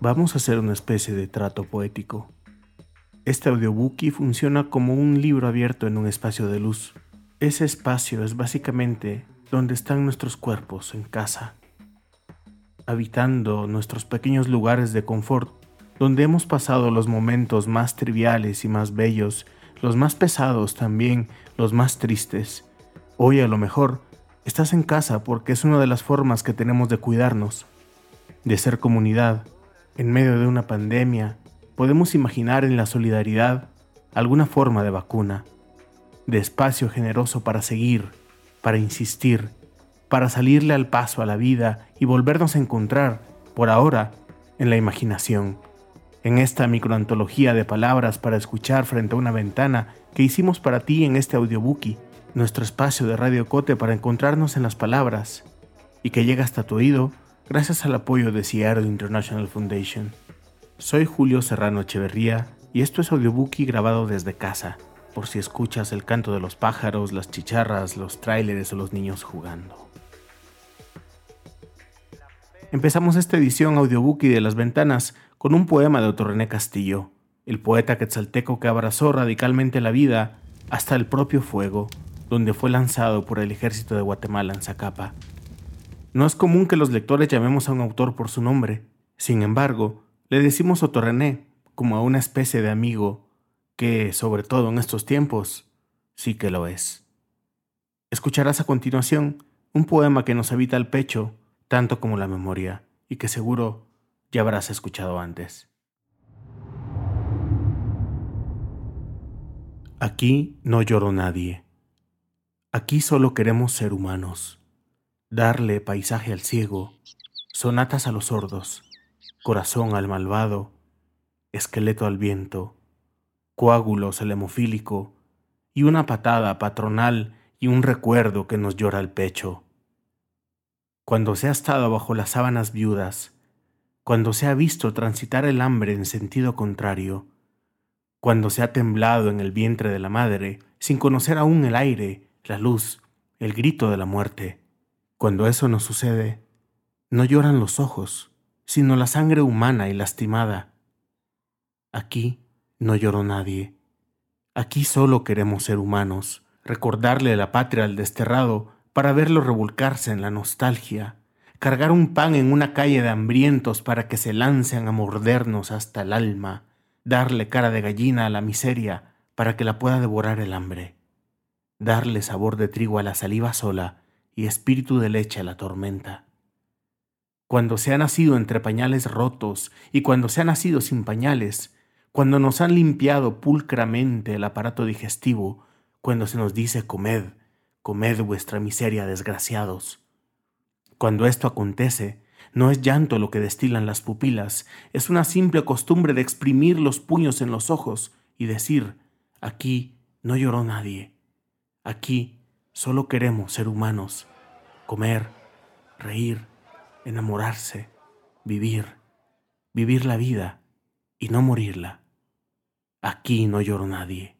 vamos a hacer una especie de trato poético. Este audiobookie funciona como un libro abierto en un espacio de luz. Ese espacio es básicamente donde están nuestros cuerpos en casa, habitando nuestros pequeños lugares de confort, donde hemos pasado los momentos más triviales y más bellos, los más pesados también, los más tristes. Hoy a lo mejor estás en casa porque es una de las formas que tenemos de cuidarnos, de ser comunidad, en medio de una pandemia, podemos imaginar en la solidaridad alguna forma de vacuna, de espacio generoso para seguir, para insistir, para salirle al paso a la vida y volvernos a encontrar, por ahora, en la imaginación, en esta microantología de palabras para escuchar frente a una ventana que hicimos para ti en este audiobookie, nuestro espacio de Radio Cote para encontrarnos en las palabras y que llega hasta tu oído gracias al apoyo de Seattle International Foundation. Soy Julio Serrano Echeverría y esto es Audiobookie grabado desde casa, por si escuchas el canto de los pájaros, las chicharras, los tráileres o los niños jugando. Empezamos esta edición Audiobookie de las ventanas con un poema de Otto René Castillo, el poeta quetzalteco que abrazó radicalmente la vida hasta el propio fuego, donde fue lanzado por el ejército de Guatemala en Zacapa no es común que los lectores llamemos a un autor por su nombre. Sin embargo, le decimos René como a una especie de amigo que, sobre todo en estos tiempos, sí que lo es. Escucharás a continuación un poema que nos habita el pecho, tanto como la memoria, y que seguro ya habrás escuchado antes. Aquí no lloró nadie. Aquí solo queremos ser humanos darle paisaje al ciego, sonatas a los sordos, corazón al malvado, esqueleto al viento, coágulos al hemofílico, y una patada patronal y un recuerdo que nos llora el pecho. Cuando se ha estado bajo las sábanas viudas, cuando se ha visto transitar el hambre en sentido contrario, cuando se ha temblado en el vientre de la madre, sin conocer aún el aire, la luz, el grito de la muerte, cuando eso no sucede, no lloran los ojos, sino la sangre humana y lastimada. Aquí no lloró nadie. Aquí solo queremos ser humanos, recordarle la patria al desterrado para verlo revolcarse en la nostalgia, cargar un pan en una calle de hambrientos para que se lancen a mordernos hasta el alma, darle cara de gallina a la miseria para que la pueda devorar el hambre, darle sabor de trigo a la saliva sola y espíritu de leche a la tormenta. Cuando se ha nacido entre pañales rotos y cuando se ha nacido sin pañales, cuando nos han limpiado pulcramente el aparato digestivo, cuando se nos dice comed, comed vuestra miseria, desgraciados. Cuando esto acontece, no es llanto lo que destilan las pupilas, es una simple costumbre de exprimir los puños en los ojos y decir, aquí no lloró nadie, aquí Solo queremos ser humanos, comer, reír, enamorarse, vivir, vivir la vida y no morirla. Aquí no lloro nadie.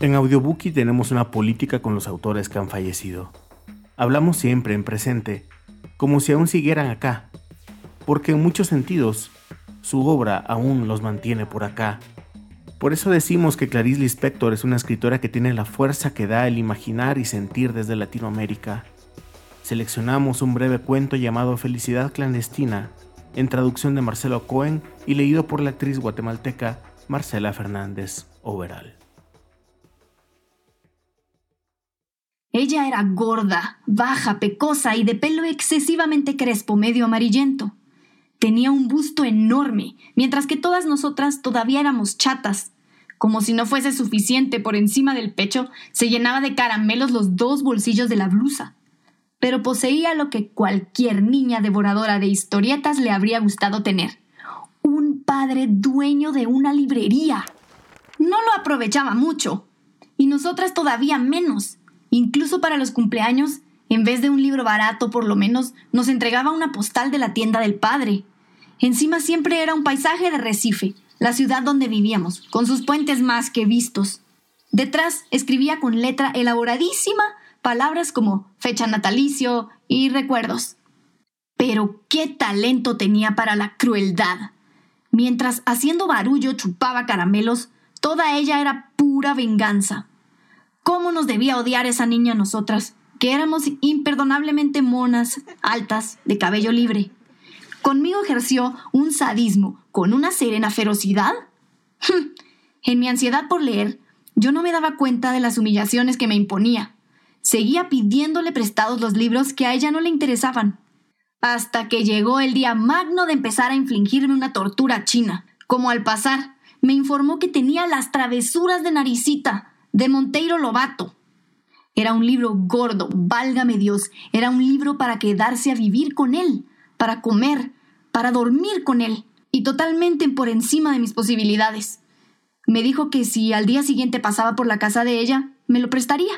En Audiobookie tenemos una política con los autores que han fallecido. Hablamos siempre en presente, como si aún siguieran acá, porque en muchos sentidos su obra aún los mantiene por acá. Por eso decimos que Clarice Lispector es una escritora que tiene la fuerza que da el imaginar y sentir desde Latinoamérica. Seleccionamos un breve cuento llamado Felicidad clandestina, en traducción de Marcelo Cohen y leído por la actriz guatemalteca Marcela Fernández Overal. Ella era gorda, baja, pecosa y de pelo excesivamente crespo, medio amarillento. Tenía un busto enorme, mientras que todas nosotras todavía éramos chatas. Como si no fuese suficiente, por encima del pecho se llenaba de caramelos los dos bolsillos de la blusa. Pero poseía lo que cualquier niña devoradora de historietas le habría gustado tener. Un padre dueño de una librería. No lo aprovechaba mucho. Y nosotras todavía menos. Incluso para los cumpleaños, en vez de un libro barato, por lo menos, nos entregaba una postal de la tienda del padre. Encima siempre era un paisaje de Recife, la ciudad donde vivíamos, con sus puentes más que vistos. Detrás escribía con letra elaboradísima palabras como fecha natalicio y recuerdos. Pero qué talento tenía para la crueldad. Mientras haciendo barullo chupaba caramelos, toda ella era pura venganza. ¿Cómo nos debía odiar esa niña a nosotras, que éramos imperdonablemente monas, altas, de cabello libre? Conmigo ejerció un sadismo con una serena ferocidad. en mi ansiedad por leer, yo no me daba cuenta de las humillaciones que me imponía. Seguía pidiéndole prestados los libros que a ella no le interesaban. Hasta que llegó el día magno de empezar a infligirme una tortura china. Como al pasar, me informó que tenía las travesuras de Naricita, de Monteiro Lobato. Era un libro gordo, válgame Dios, era un libro para quedarse a vivir con él, para comer, para dormir con él, y totalmente por encima de mis posibilidades. Me dijo que si al día siguiente pasaba por la casa de ella, me lo prestaría.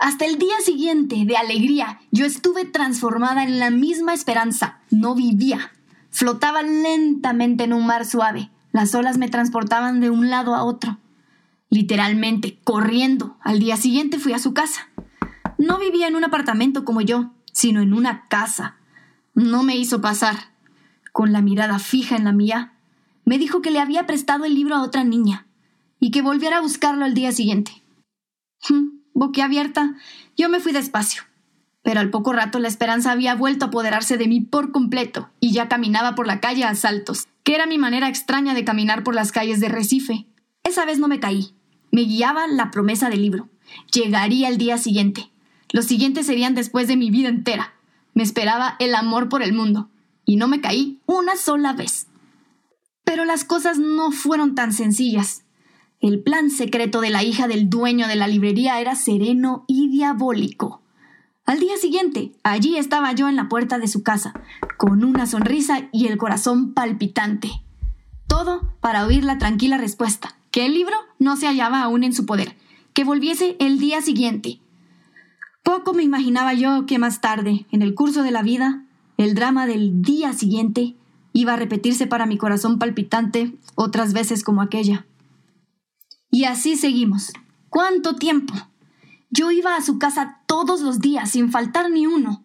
Hasta el día siguiente, de alegría, yo estuve transformada en la misma esperanza. No vivía. Flotaba lentamente en un mar suave. Las olas me transportaban de un lado a otro literalmente corriendo. Al día siguiente fui a su casa. No vivía en un apartamento como yo, sino en una casa. No me hizo pasar. Con la mirada fija en la mía, me dijo que le había prestado el libro a otra niña y que volviera a buscarlo al día siguiente. Boquiabierta, yo me fui despacio. Pero al poco rato la esperanza había vuelto a apoderarse de mí por completo y ya caminaba por la calle a saltos, que era mi manera extraña de caminar por las calles de Recife. Esa vez no me caí, me guiaba la promesa del libro. Llegaría el día siguiente. Los siguientes serían después de mi vida entera. Me esperaba el amor por el mundo. Y no me caí una sola vez. Pero las cosas no fueron tan sencillas. El plan secreto de la hija del dueño de la librería era sereno y diabólico. Al día siguiente, allí estaba yo en la puerta de su casa, con una sonrisa y el corazón palpitante. Todo para oír la tranquila respuesta que el libro no se hallaba aún en su poder, que volviese el día siguiente. Poco me imaginaba yo que más tarde, en el curso de la vida, el drama del día siguiente iba a repetirse para mi corazón palpitante otras veces como aquella. Y así seguimos. ¿Cuánto tiempo? Yo iba a su casa todos los días, sin faltar ni uno.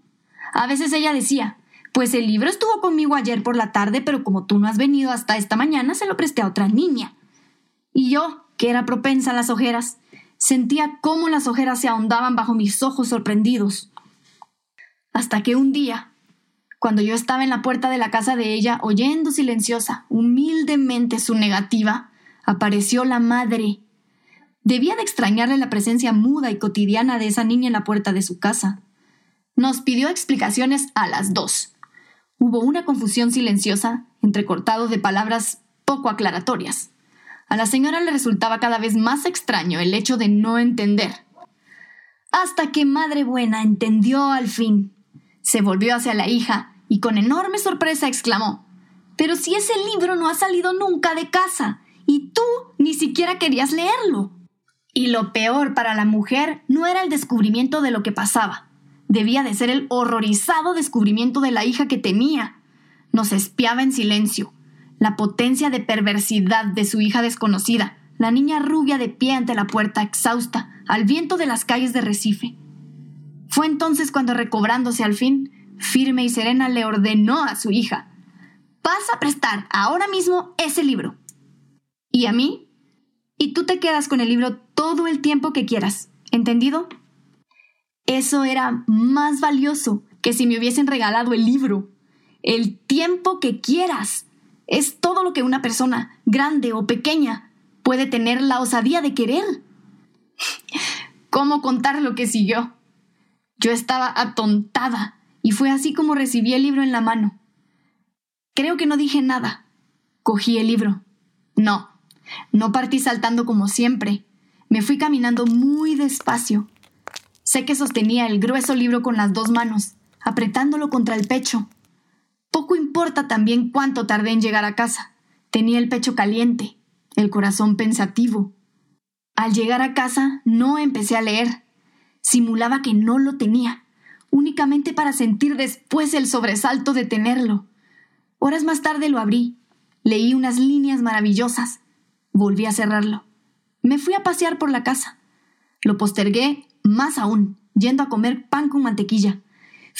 A veces ella decía, pues el libro estuvo conmigo ayer por la tarde, pero como tú no has venido hasta esta mañana, se lo presté a otra niña. Y yo, que era propensa a las ojeras, sentía cómo las ojeras se ahondaban bajo mis ojos sorprendidos. Hasta que un día, cuando yo estaba en la puerta de la casa de ella, oyendo silenciosa, humildemente su negativa, apareció la madre. Debía de extrañarle la presencia muda y cotidiana de esa niña en la puerta de su casa. Nos pidió explicaciones a las dos. Hubo una confusión silenciosa, entrecortado de palabras poco aclaratorias. A la señora le resultaba cada vez más extraño el hecho de no entender. Hasta que Madre Buena entendió al fin. Se volvió hacia la hija y con enorme sorpresa exclamó Pero si ese libro no ha salido nunca de casa, y tú ni siquiera querías leerlo. Y lo peor para la mujer no era el descubrimiento de lo que pasaba, debía de ser el horrorizado descubrimiento de la hija que tenía. Nos espiaba en silencio, la potencia de perversidad de su hija desconocida, la niña rubia de pie ante la puerta, exhausta, al viento de las calles de Recife. Fue entonces cuando, recobrándose al fin, firme y serena le ordenó a su hija, vas a prestar ahora mismo ese libro. ¿Y a mí? Y tú te quedas con el libro todo el tiempo que quieras, ¿entendido? Eso era más valioso que si me hubiesen regalado el libro. El tiempo que quieras. Es todo lo que una persona, grande o pequeña, puede tener la osadía de querer. ¿Cómo contar lo que siguió? Yo estaba atontada y fue así como recibí el libro en la mano. Creo que no dije nada. Cogí el libro. No, no partí saltando como siempre. Me fui caminando muy despacio. Sé que sostenía el grueso libro con las dos manos, apretándolo contra el pecho. Poco importa también cuánto tardé en llegar a casa. Tenía el pecho caliente, el corazón pensativo. Al llegar a casa no empecé a leer. Simulaba que no lo tenía, únicamente para sentir después el sobresalto de tenerlo. Horas más tarde lo abrí. Leí unas líneas maravillosas. Volví a cerrarlo. Me fui a pasear por la casa. Lo postergué más aún, yendo a comer pan con mantequilla.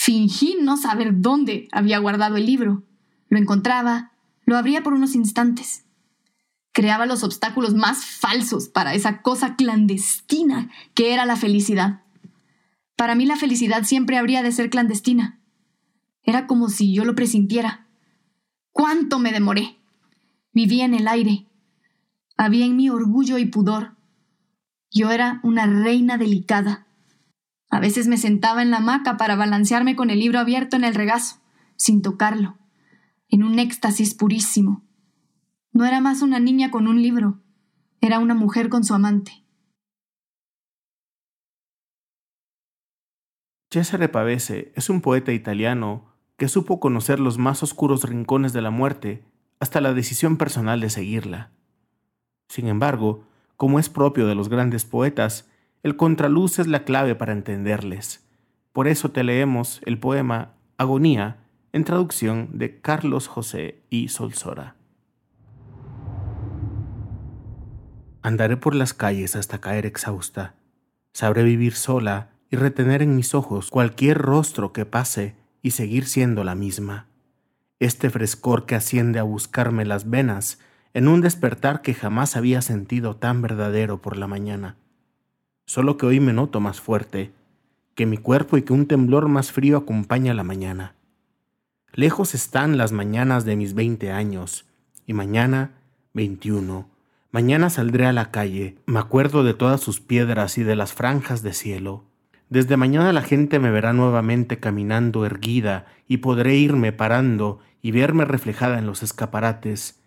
Fingí no saber dónde había guardado el libro. Lo encontraba, lo abría por unos instantes. Creaba los obstáculos más falsos para esa cosa clandestina que era la felicidad. Para mí la felicidad siempre habría de ser clandestina. Era como si yo lo presintiera. ¿Cuánto me demoré? Vivía en el aire. Había en mí orgullo y pudor. Yo era una reina delicada. A veces me sentaba en la hamaca para balancearme con el libro abierto en el regazo, sin tocarlo, en un éxtasis purísimo. No era más una niña con un libro, era una mujer con su amante. Cesare Pavese es un poeta italiano que supo conocer los más oscuros rincones de la muerte hasta la decisión personal de seguirla. Sin embargo, como es propio de los grandes poetas, el contraluz es la clave para entenderles. Por eso te leemos el poema Agonía en traducción de Carlos José y Solsora. Andaré por las calles hasta caer exhausta. Sabré vivir sola y retener en mis ojos cualquier rostro que pase y seguir siendo la misma. Este frescor que asciende a buscarme las venas en un despertar que jamás había sentido tan verdadero por la mañana. Solo que hoy me noto más fuerte, que mi cuerpo y que un temblor más frío acompaña la mañana. Lejos están las mañanas de mis veinte años, y mañana veintiuno. Mañana saldré a la calle, me acuerdo de todas sus piedras y de las franjas de cielo. Desde mañana la gente me verá nuevamente caminando erguida y podré irme parando y verme reflejada en los escaparates.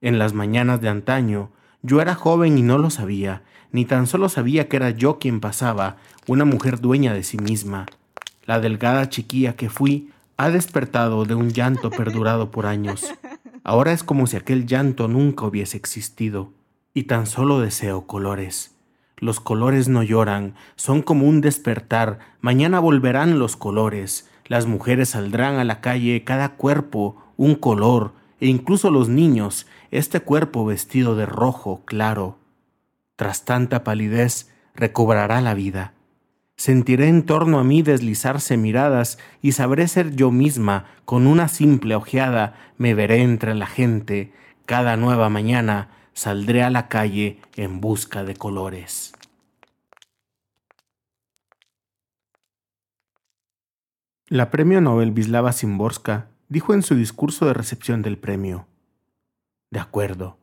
En las mañanas de antaño, yo era joven y no lo sabía, ni tan solo sabía que era yo quien pasaba, una mujer dueña de sí misma. La delgada chiquilla que fui ha despertado de un llanto perdurado por años. Ahora es como si aquel llanto nunca hubiese existido, y tan solo deseo colores. Los colores no lloran, son como un despertar, mañana volverán los colores, las mujeres saldrán a la calle, cada cuerpo un color, e incluso los niños, este cuerpo vestido de rojo claro. Tras tanta palidez, recobrará la vida. Sentiré en torno a mí deslizarse miradas y sabré ser yo misma, con una simple ojeada me veré entre la gente, cada nueva mañana saldré a la calle en busca de colores. La premio Nobel Vislava Simborska dijo en su discurso de recepción del premio, De acuerdo,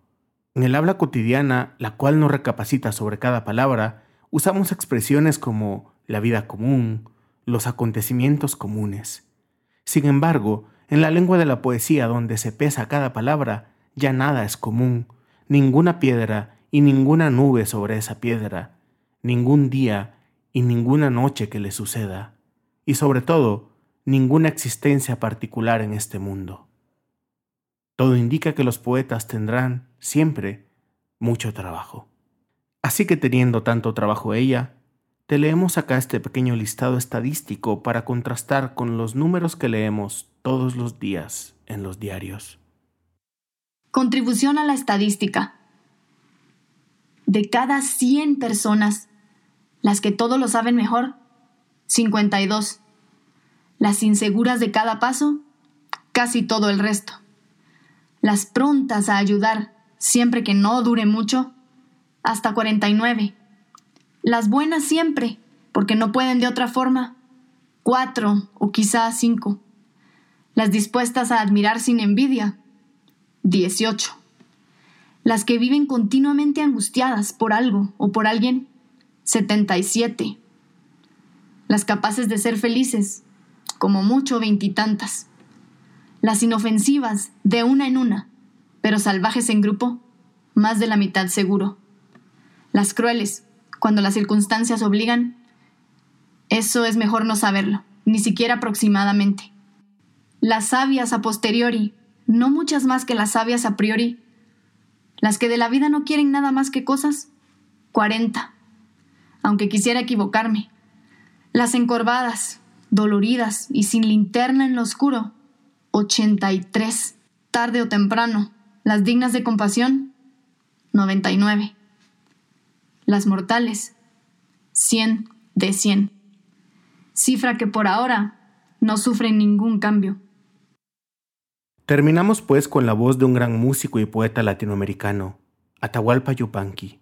en el habla cotidiana, la cual no recapacita sobre cada palabra, usamos expresiones como la vida común, los acontecimientos comunes. Sin embargo, en la lengua de la poesía donde se pesa cada palabra, ya nada es común, ninguna piedra y ninguna nube sobre esa piedra, ningún día y ninguna noche que le suceda, y sobre todo, ninguna existencia particular en este mundo. Todo indica que los poetas tendrán, siempre, mucho trabajo. Así que teniendo tanto trabajo ella, te leemos acá este pequeño listado estadístico para contrastar con los números que leemos todos los días en los diarios. Contribución a la estadística. De cada 100 personas, las que todo lo saben mejor, 52. Las inseguras de cada paso, casi todo el resto. Las prontas a ayudar, siempre que no dure mucho, hasta 49. Las buenas siempre, porque no pueden de otra forma, cuatro o quizá cinco. Las dispuestas a admirar sin envidia, 18. Las que viven continuamente angustiadas por algo o por alguien, 77. Las capaces de ser felices, como mucho veintitantas. Las inofensivas, de una en una, pero salvajes en grupo, más de la mitad seguro. Las crueles, cuando las circunstancias obligan, eso es mejor no saberlo, ni siquiera aproximadamente. Las sabias a posteriori, no muchas más que las sabias a priori. Las que de la vida no quieren nada más que cosas, 40. Aunque quisiera equivocarme. Las encorvadas, doloridas y sin linterna en lo oscuro, 83. Tarde o temprano, las dignas de compasión, 99. Las mortales, 100 de 100. Cifra que por ahora no sufre ningún cambio. Terminamos pues con la voz de un gran músico y poeta latinoamericano, Atahualpa Yupanqui,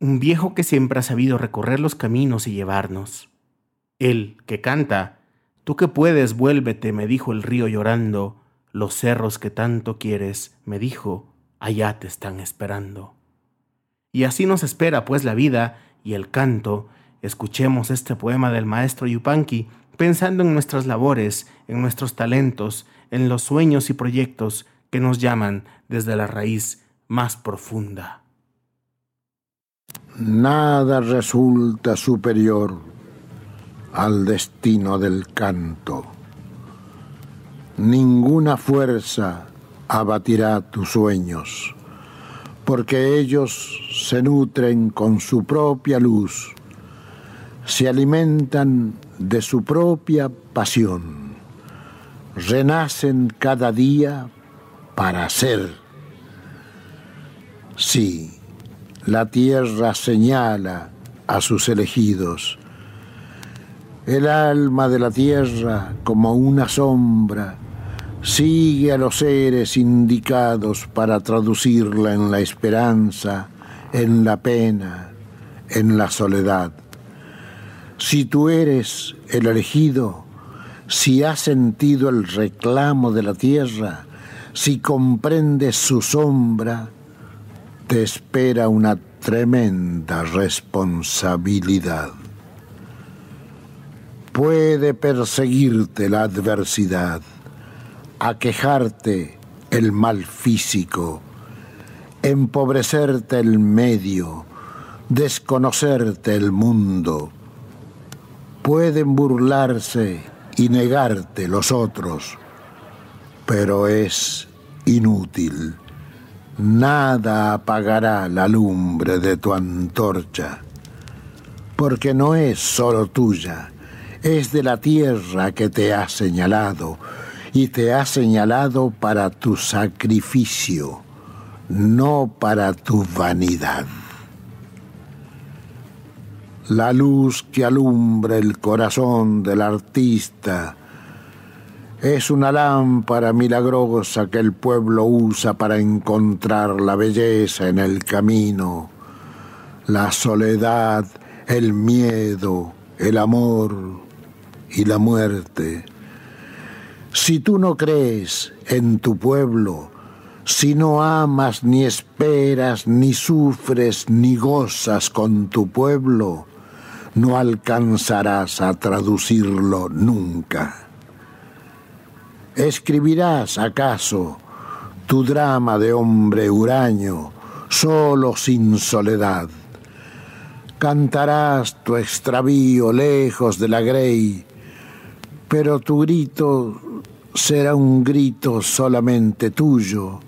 un viejo que siempre ha sabido recorrer los caminos y llevarnos. Él, que canta, tú que puedes, vuélvete, me dijo el río llorando, los cerros que tanto quieres, me dijo, allá te están esperando. Y así nos espera pues la vida y el canto. Escuchemos este poema del maestro Yupanqui pensando en nuestras labores, en nuestros talentos, en los sueños y proyectos que nos llaman desde la raíz más profunda. Nada resulta superior al destino del canto. Ninguna fuerza abatirá tus sueños, porque ellos se nutren con su propia luz, se alimentan de su propia pasión, renacen cada día para ser. Sí, la tierra señala a sus elegidos. El alma de la tierra, como una sombra, sigue a los seres indicados para traducirla en la esperanza, en la pena, en la soledad. Si tú eres el elegido, si has sentido el reclamo de la tierra, si comprendes su sombra, te espera una tremenda responsabilidad. Puede perseguirte la adversidad, aquejarte el mal físico, empobrecerte el medio, desconocerte el mundo. Pueden burlarse y negarte los otros, pero es inútil. Nada apagará la lumbre de tu antorcha, porque no es solo tuya, es de la tierra que te ha señalado y te ha señalado para tu sacrificio, no para tu vanidad. La luz que alumbra el corazón del artista es una lámpara milagrosa que el pueblo usa para encontrar la belleza en el camino, la soledad, el miedo, el amor y la muerte si tú no crees en tu pueblo, si no amas ni esperas, ni sufres, ni gozas con tu pueblo, no alcanzarás a traducirlo nunca. ¿Escribirás acaso tu drama de hombre huraño, solo sin soledad? Cantarás tu extravío lejos de la grey, pero tu grito será un grito solamente tuyo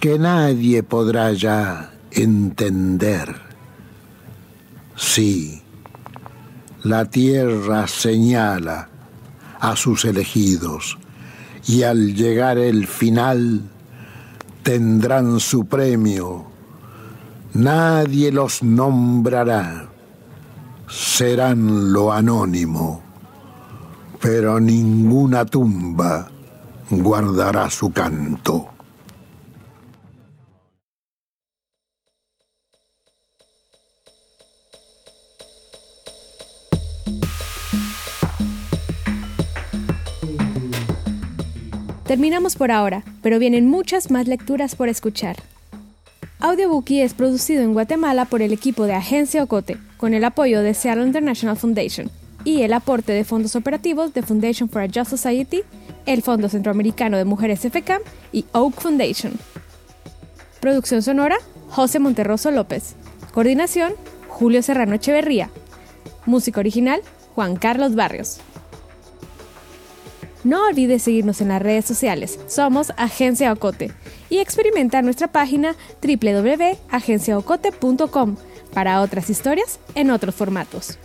que nadie podrá ya entender. Sí, la tierra señala a sus elegidos y al llegar el final tendrán su premio. Nadie los nombrará, serán lo anónimo pero ninguna tumba guardará su canto. Terminamos por ahora, pero vienen muchas más lecturas por escuchar. Audiobookie es producido en Guatemala por el equipo de Agencia Ocote, con el apoyo de Seattle International Foundation y el aporte de fondos operativos de Foundation for a Just Society, el Fondo Centroamericano de Mujeres FCAM y Oak Foundation. Producción sonora, José Monterroso López. Coordinación, Julio Serrano Echeverría. Música original, Juan Carlos Barrios. No olvides seguirnos en las redes sociales. Somos Agencia Ocote y experimenta nuestra página www.agenciaocote.com para otras historias en otros formatos.